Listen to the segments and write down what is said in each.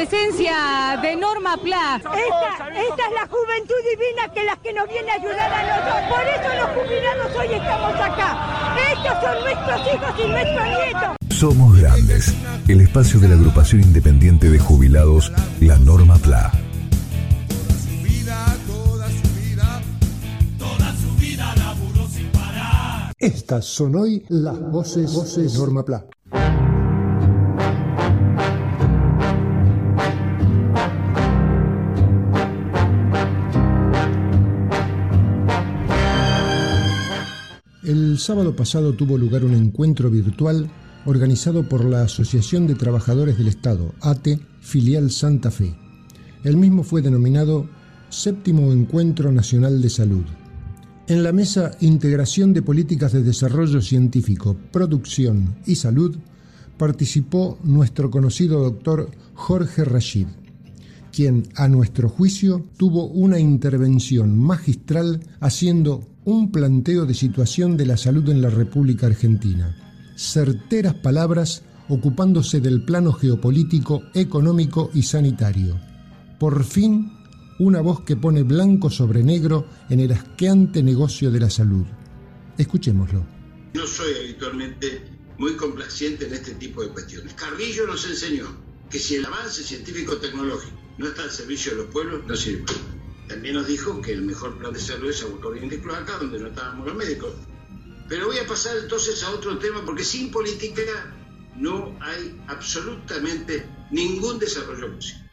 Presencia de Norma Pla. Esta, esta es la juventud divina que las que nos viene a ayudar a nosotros. Por eso los jubilados hoy estamos acá. Estos son nuestros hijos y nuestros nietos. Somos grandes. El espacio de la agrupación independiente de jubilados, la Norma PLA. Estas son hoy las voces, voces de Norma Pla. Sábado pasado tuvo lugar un encuentro virtual organizado por la Asociación de Trabajadores del Estado, ATE, filial Santa Fe. El mismo fue denominado Séptimo Encuentro Nacional de Salud. En la mesa Integración de Políticas de Desarrollo Científico, Producción y Salud participó nuestro conocido doctor Jorge Rashid, quien, a nuestro juicio, tuvo una intervención magistral haciendo un planteo de situación de la salud en la República Argentina. Certeras palabras ocupándose del plano geopolítico, económico y sanitario. Por fin, una voz que pone blanco sobre negro en el asqueante negocio de la salud. Escuchémoslo. No soy habitualmente muy complaciente en este tipo de cuestiones. Carrillo nos enseñó que si el avance científico-tecnológico no está al servicio de los pueblos, no sirve. También nos dijo que el mejor plan de salud es Aguatorín de Cloaca, donde no estábamos los médicos. Pero voy a pasar entonces a otro tema, porque sin política no hay absolutamente ningún desarrollo posible.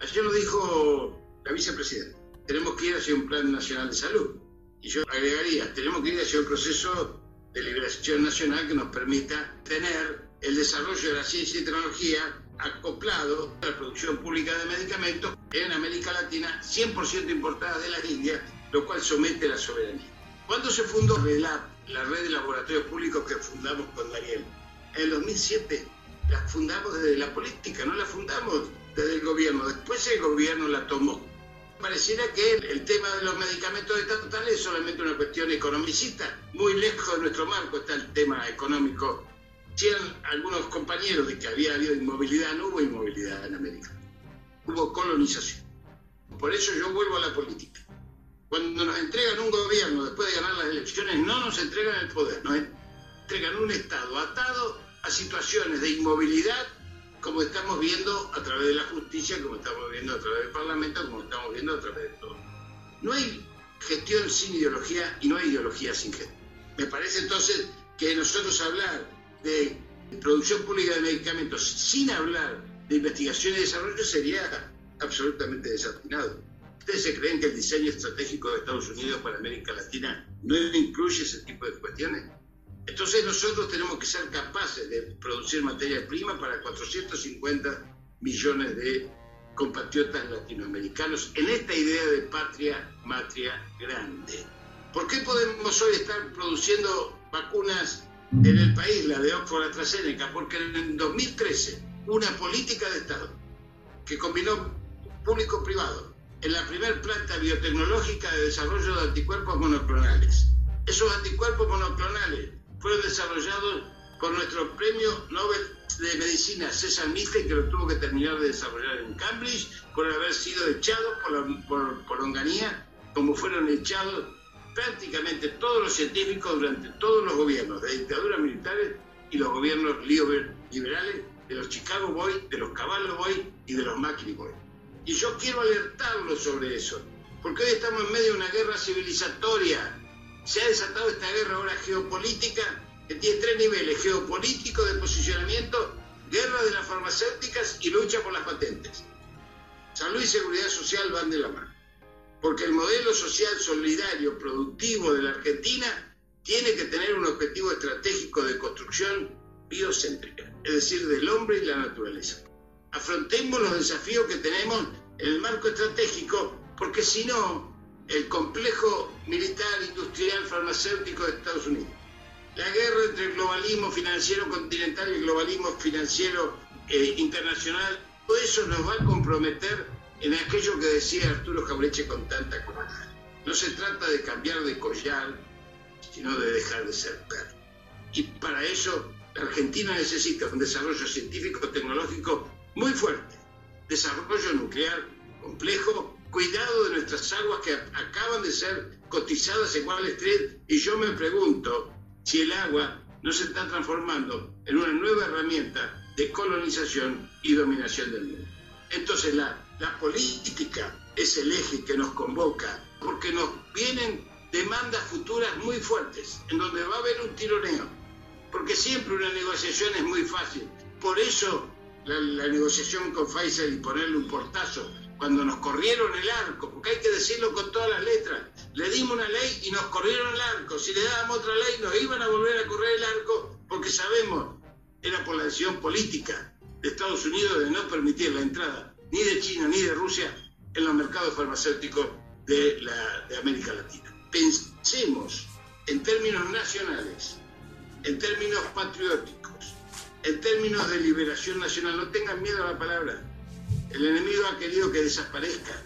Ayer lo dijo la vicepresidenta, tenemos que ir hacia un plan nacional de salud. Y yo agregaría, tenemos que ir hacia un proceso de liberación nacional que nos permita tener el desarrollo de la ciencia y tecnología acoplado a la producción pública de medicamentos en América Latina, 100% importada de las Indias, lo cual somete a la soberanía. ¿Cuándo se fundó la, la red de laboratorios públicos que fundamos con Daniel? En el 2007. La fundamos desde la política, no la fundamos desde el gobierno. Después el gobierno la tomó. Pareciera que el tema de los medicamentos estatales es solamente una cuestión economicista. Muy lejos de nuestro marco está el tema económico decían algunos compañeros de que había habido inmovilidad, no hubo inmovilidad en América, hubo colonización. Por eso yo vuelvo a la política. Cuando nos entregan un gobierno después de ganar las elecciones, no nos entregan el poder, nos entregan un Estado atado a situaciones de inmovilidad, como estamos viendo a través de la justicia, como estamos viendo a través del Parlamento, como estamos viendo a través de todo. No hay gestión sin ideología y no hay ideología sin gestión. Me parece entonces que nosotros hablar de producción pública de medicamentos sin hablar de investigación y desarrollo sería absolutamente desatinado. ¿Ustedes se creen que el diseño estratégico de Estados Unidos para América Latina no incluye ese tipo de cuestiones? Entonces nosotros tenemos que ser capaces de producir materia prima para 450 millones de compatriotas latinoamericanos en esta idea de patria, matria grande. ¿Por qué podemos hoy estar produciendo vacunas en el país, la de Oxford AstraZeneca, porque en 2013 una política de Estado que combinó público-privado en la primer planta biotecnológica de desarrollo de anticuerpos monoclonales. Esos anticuerpos monoclonales fueron desarrollados por nuestro premio Nobel de Medicina César Miste, que lo tuvo que terminar de desarrollar en Cambridge por haber sido echado por, por, por Onganía, como fueron echados prácticamente todos los científicos durante todos los gobiernos, de dictaduras militares y los gobiernos liberales, de los Chicago Boys, de los Caballo Boys y de los Macri Boys. Y yo quiero alertarlos sobre eso, porque hoy estamos en medio de una guerra civilizatoria. Se ha desatado esta guerra ahora geopolítica que tiene tres niveles, geopolítico de posicionamiento, guerra de las farmacéuticas y lucha por las patentes. Salud y seguridad social van de la mano porque el modelo social solidario productivo de la Argentina tiene que tener un objetivo estratégico de construcción biocéntrica, es decir, del hombre y la naturaleza. Afrontemos los desafíos que tenemos en el marco estratégico, porque si no, el complejo militar, farmacéutico de Estados Unidos. La guerra entre el globalismo financiero continental y el globalismo financiero eh, internacional, todo eso nos va a comprometer en aquello que decía Arturo Jaureche con tanta claridad. No se trata de cambiar de collar, sino de dejar de ser perro. Y para eso la Argentina necesita un desarrollo científico-tecnológico muy fuerte, desarrollo nuclear complejo, cuidado de nuestras aguas que acaban de ser cotizadas en Wall Street y yo me pregunto si el agua no se está transformando en una nueva herramienta de colonización y dominación del mundo. Entonces la, la política es el eje que nos convoca porque nos vienen demandas futuras muy fuertes, en donde va a haber un tironeo, porque siempre una negociación es muy fácil. Por eso la, negociación con Pfizer y ponerle un portazo, cuando nos corrieron el arco, porque hay que decirlo con todas las letras, le dimos una ley y nos corrieron el arco, si le dábamos otra ley nos iban a volver a correr el arco, porque sabemos, era por la decisión política de Estados Unidos de no permitir la entrada ni de China ni de Rusia en los mercados farmacéuticos de, América Latina. Pensemos en términos nacionales, en términos patrióticos, en términos de liberación nacional. No tengan miedo a la palabra. El enemigo ha querido que desaparezca,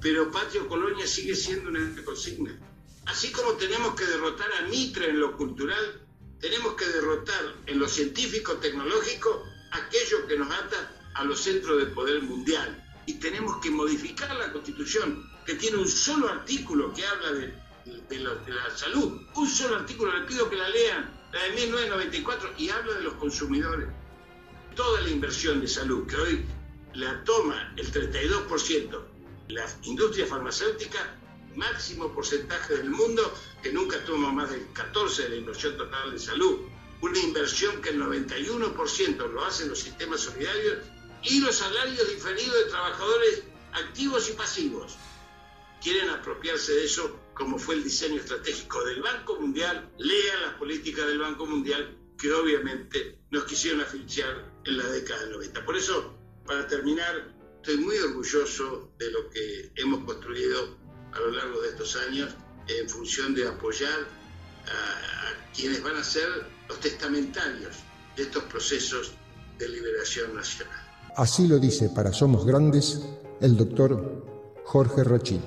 pero patrio colonia sigue siendo una consigna. Así como tenemos que derrotar a Mitre en lo cultural, tenemos que derrotar en lo científico tecnológico aquello que nos ata a los centros de poder mundial. Y tenemos que modificar la constitución, que tiene un solo artículo que habla de, la salud. Un solo artículo, le pido que la lean, la de 1994, y habla de los consumidores. Toda la inversión de salud que hoy la toma el 32% la industria farmacéutica, máximo porcentaje del mundo, que nunca toma más del 14% de la inversión total de salud. Una inversión que el 91% lo hacen los sistemas solidarios y los salarios diferidos de trabajadores activos y pasivos. Quieren apropiarse de eso como fue el diseño estratégico del Banco Mundial, lea las políticas del Banco Mundial que obviamente nos quisieron asfixiar en la década del 90. Por eso para terminar, estoy muy orgulloso de lo que hemos construido a lo largo de estos años en función de apoyar a, quienes van a ser los testamentarios de estos procesos de liberación nacional. Así lo dice para Somos Grandes el doctor Jorge Rochín.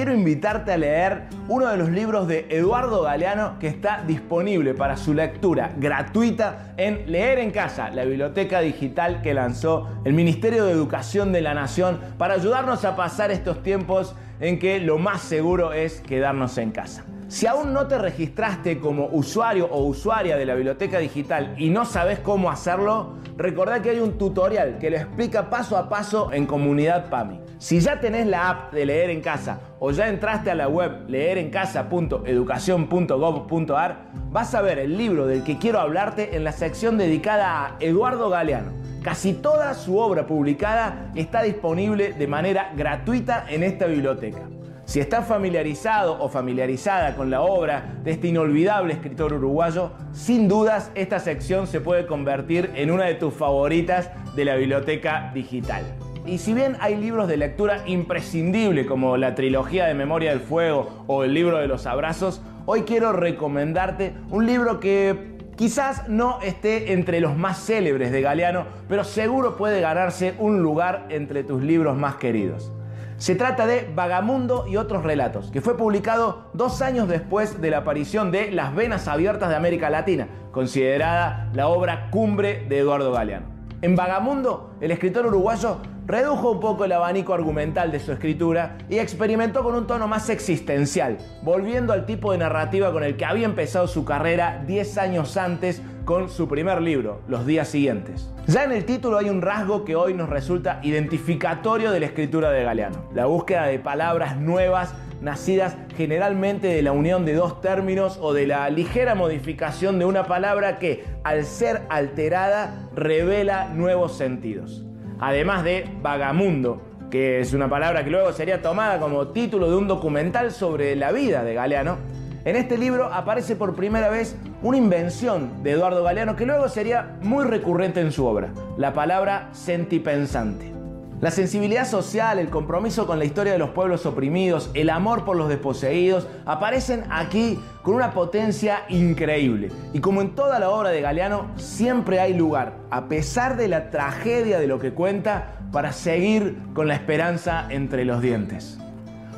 quiero invitarte a leer uno de los libros de Eduardo Galeano que está disponible para su lectura gratuita en Leer en Casa, la biblioteca digital que lanzó el Ministerio de Educación de la Nación para ayudarnos a pasar estos tiempos en que lo más seguro es quedarnos en casa. Si aún no te registraste como usuario o usuaria de la biblioteca digital y no sabes cómo hacerlo, recordá que hay un tutorial que lo explica paso a paso en Comunidad PAMI. Si ya tenés la app de Leer en Casa o ya entraste a la web leerencasa.educación.gov.ar, vas a ver el libro del que quiero hablarte en la sección dedicada a Eduardo Galeano. Casi toda su obra publicada está disponible de manera gratuita en esta biblioteca. Si estás familiarizado o familiarizada con la obra de este inolvidable escritor uruguayo, sin dudas esta sección se puede convertir en una de tus favoritas de la biblioteca digital. Y si bien hay libros de lectura imprescindible como la trilogía de Memoria del Fuego o el libro de los abrazos, hoy quiero recomendarte un libro que quizás no esté entre los más célebres de Galeano, pero seguro puede ganarse un lugar entre tus libros más queridos. Se trata de Vagamundo y otros relatos, que fue publicado dos años después de la aparición de Las Venas Abiertas de América Latina, considerada la obra cumbre de Eduardo Galeano. En Vagamundo, el escritor uruguayo redujo un poco el abanico argumental de su escritura y experimentó con un tono más existencial, volviendo al tipo de narrativa con el que había empezado su carrera 10 años antes con su primer libro, Los días siguientes. Ya en el título hay un rasgo que hoy nos resulta identificatorio de la escritura de Galeano, la búsqueda de palabras nuevas nacidas generalmente de la unión de dos términos o de la ligera modificación de una palabra que, al ser alterada, revela nuevos sentidos. Además de vagamundo, que es una palabra que luego sería tomada como título de un documental sobre la vida de Galeano, En este libro aparece por primera vez una invención de Eduardo Galeano que luego sería muy recurrente en su obra, la palabra sentipensante. La sensibilidad social, el compromiso con la historia de los pueblos oprimidos, el amor por los desposeídos, aparecen aquí con una potencia increíble. Y como en toda la obra de Galeano, siempre hay lugar, a pesar de la tragedia de lo que cuenta, para seguir con la esperanza entre los dientes.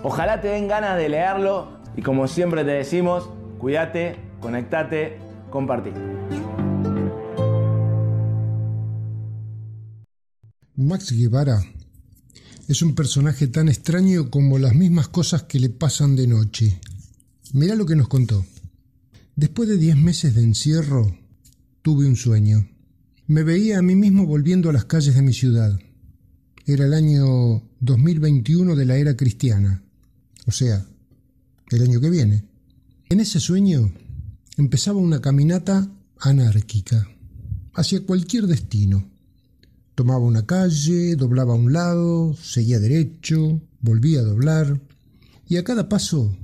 Ojalá te den ganas de leerlo y como siempre te decimos, cuídate, conectate, compartí. Max Guevara es un personaje tan extraño como las mismas cosas que le pasan de noche. Mirá lo que nos contó. Después de diez meses de encierro, tuve un sueño. Me veía a mí mismo volviendo a las calles de mi ciudad. Era el año 2021 de la era cristiana, o sea, el año que viene. En ese sueño empezaba una caminata anárquica, hacia cualquier destino. Tomaba una calle, doblaba a un lado, seguía derecho, volvía a doblar, y a cada paso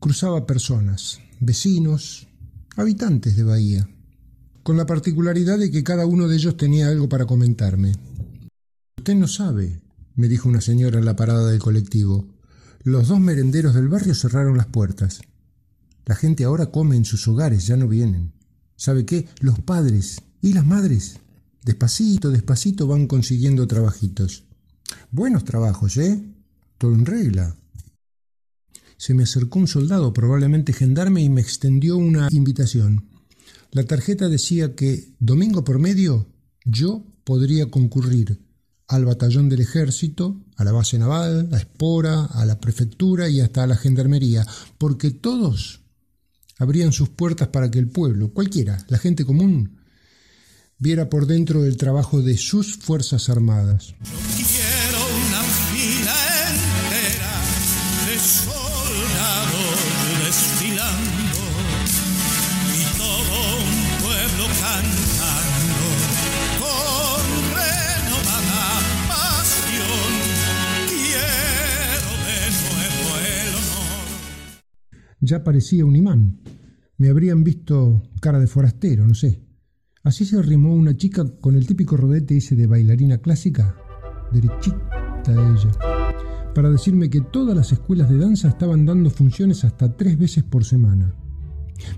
cruzaba personas, vecinos, habitantes de Bahía, con la particularidad de que cada uno de ellos tenía algo para comentarme. Usted no sabe, me dijo una señora en la parada del colectivo. Los dos merenderos del barrio cerraron las puertas. La gente ahora come en sus hogares, ya no vienen. ¿Sabe qué? Los padres y las madres Despacito, despacito van consiguiendo trabajitos. Buenos trabajos, ¿eh? Todo en regla. Se me acercó un soldado, probablemente gendarme, y me extendió una invitación. La tarjeta decía que, domingo por medio, yo podría concurrir al batallón del ejército, a la base naval, a Espora, a la prefectura y hasta a la gendarmería, porque todos abrían sus puertas para que el pueblo, cualquiera, la gente común, viera por dentro el trabajo de sus Fuerzas Armadas. Quiero una fila entera de soldados desfilando y todo un pueblo cantando con renovada pasión. Quiero de nuevo el honor. Ya parecía un imán. Me habrían visto cara de forastero, no sé. Así se arrimó una chica con el típico rodete ese de bailarina clásica, derechita ella, para decirme que todas las escuelas de danza estaban dando funciones hasta tres veces por semana,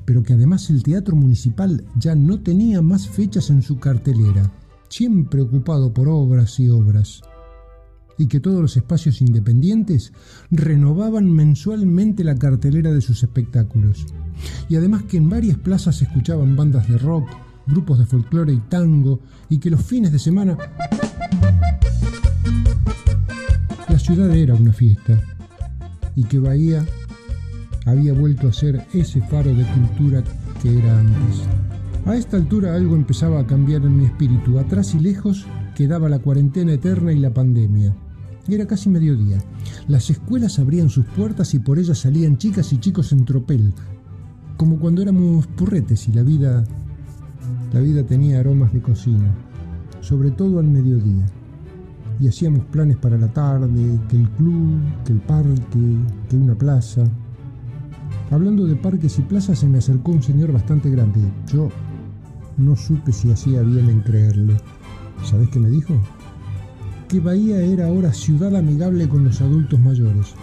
pero que además el teatro municipal ya no tenía más fechas en su cartelera, siempre ocupado por obras y obras, y que todos los espacios independientes renovaban mensualmente la cartelera de sus espectáculos, y además que en varias plazas se escuchaban bandas de rock, grupos de folclore y tango, y que los fines de semana la ciudad era una fiesta, y que Bahía había vuelto a ser ese faro de cultura que era antes. A esta altura algo empezaba a cambiar en mi espíritu. Atrás y lejos quedaba la cuarentena eterna y la pandemia. Era casi mediodía. Las escuelas abrían sus puertas y por ellas salían chicas y chicos en tropel, como cuando éramos purretes y la vida la vida tenía aromas de cocina, sobre todo al mediodía. Y hacíamos planes para la tarde, que el club, que el parque, que una plaza. Hablando de parques y plazas se me acercó un señor bastante grande. Yo no supe si hacía bien en creerle. ¿Sabes qué me dijo? Que Bahía era ahora ciudad amigable con los adultos mayores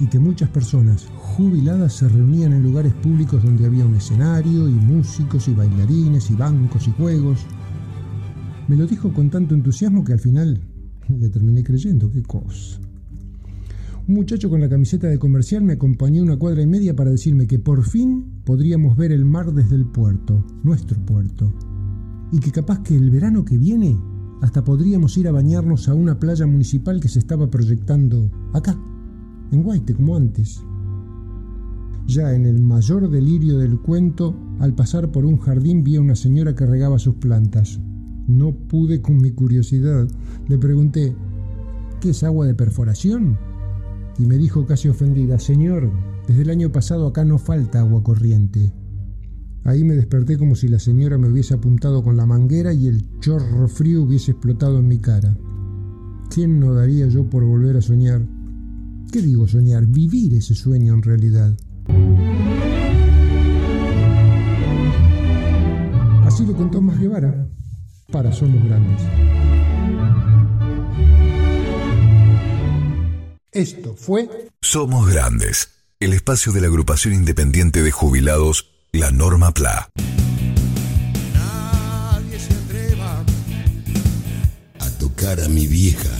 y que muchas personas jubiladas se reunían en lugares públicos donde había un escenario y músicos y bailarines y bancos y juegos. Me lo dijo con tanto entusiasmo que al final le terminé creyendo, qué cosa. Un muchacho con la camiseta de comercial me acompañó una cuadra y media para decirme que por fin podríamos ver el mar desde el puerto, nuestro puerto, y que capaz que el verano que viene hasta podríamos ir a bañarnos a una playa municipal que se estaba proyectando acá, en Guaite, como antes. Ya en el mayor delirio del cuento, al pasar por un jardín vi a una señora que regaba sus plantas. No pude con mi curiosidad. Le pregunté, ¿qué es agua de perforación? Y me dijo casi ofendida, Señor, desde el año pasado acá no falta agua corriente. Ahí me desperté como si la señora me hubiese apuntado con la manguera y el chorro frío hubiese explotado en mi cara. ¿Quién no daría yo por volver a soñar? ¿Qué digo soñar? Vivir ese sueño en realidad Así lo contó Más Guevara para Somos Grandes. Esto fue Somos Grandes, el espacio de la agrupación independiente de jubilados, la Norma PLA. Nadie se atreva a tocar a mi vieja